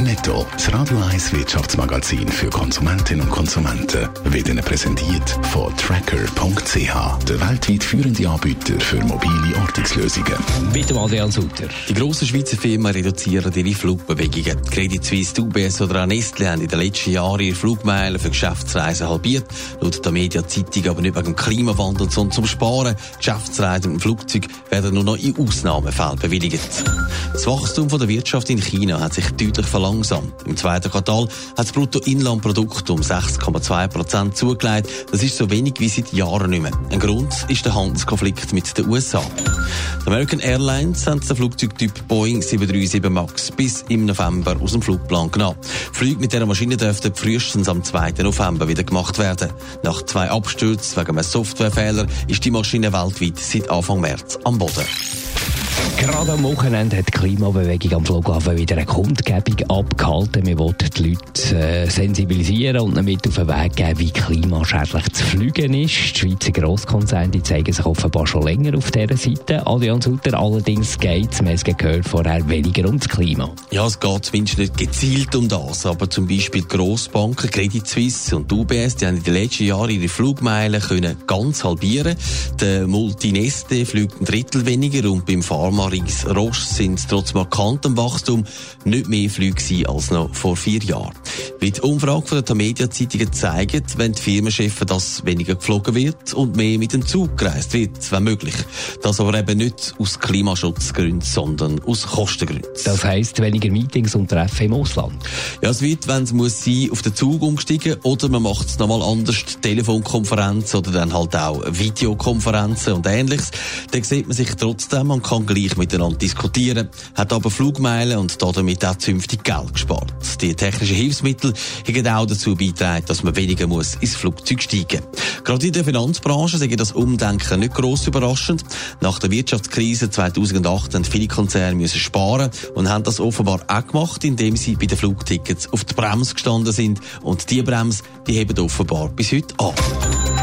Netto, das Radio 1 Wirtschaftsmagazin für Konsumentinnen und Konsumenten, wird Ihnen präsentiert von Tracker.ch, der weltweit führende Anbieter für mobile Ortungslösungen. Bitte Adrian Sutter. Die grossen Schweizer Firmen reduzieren ihre Flugbewegungen. Credit Suisse, UBS oder auch Nestle haben in den letzten Jahren ihre Flugmeilen für Geschäftsreisen halbiert. Laut der Mediazeitung aber nicht wegen dem Klimawandel, sondern zum Sparen. Geschäftsreisen im Flugzeug werden nur noch in Ausnahmefällen bewilligt. Das Wachstum der Wirtschaft in China hat sich deutlich verlangsamt langsam. Im zweiten Quartal hat das Bruttoinlandprodukt um 6,2 Prozent zugelegt. Das ist so wenig wie seit Jahren nicht mehr. Ein Grund ist der Handelskonflikt mit den USA. Die American Airlines haben den Flugzeugtyp Boeing 737 MAX bis im November aus dem Flugplan genommen. Flüge mit dieser Maschine dürften frühestens am 2. November wieder gemacht werden. Nach zwei Abstürzen wegen einem Softwarefehler ist die Maschine weltweit seit Anfang März am Boden. Gerade am Wochenende hat die Klimabewegung am Flughafen wieder eine Kundgebung abgehalten. Wir wollen die Leute äh, sensibilisieren und damit auf den Weg geben, wie klimaschädlich zu fliegen ist. Die Schweizer Grosskonzerne zeigen sich offenbar schon länger auf dieser Seite. Allianz Sutter, allerdings geht es, wir gehört, vorher weniger ums Klima. Ja, es geht zumindest nicht gezielt um das, aber zum Beispiel die Grossbanken Credit Suisse und UBS, die haben in den letzten Jahren ihre Flugmeilen können ganz halbieren. Der Multineste fliegt ein Drittel weniger und beim Pharma Paris Roche sind trotz markantem Wachstum nicht mehr Flüge als noch vor vier Jahren. Wie die Umfrage von der Tamedia-Zeitungen zeigt, wenn die Firmenchefs, dass weniger geflogen wird und mehr mit dem Zug gereist wird, wenn möglich. Das aber eben nicht aus Klimaschutzgründen, sondern aus Kostengründen. Das heisst, weniger Meetings und Treffen im Ausland? Ja, es wird, wenn es muss sein, auf den Zug umgestiegen oder man macht es nochmal anders, Telefonkonferenz oder dann halt auch Videokonferenzen und ähnliches. Dann sieht man sich trotzdem und kann gleich miteinander diskutieren, hat aber Flugmeilen und damit auch zünftig Geld gespart. Die technischen Hilfsmittel haben auch dazu beigetragen, dass man weniger muss ins Flugzeug steigen muss. Gerade in der Finanzbranche sei das Umdenken nicht gross überraschend. Nach der Wirtschaftskrise 2008 haben viele Konzerne müssen sparen und haben das offenbar auch gemacht, indem sie bei den Flugtickets auf die Bremse gestanden sind. Und die Bremse, die heben offenbar bis heute an.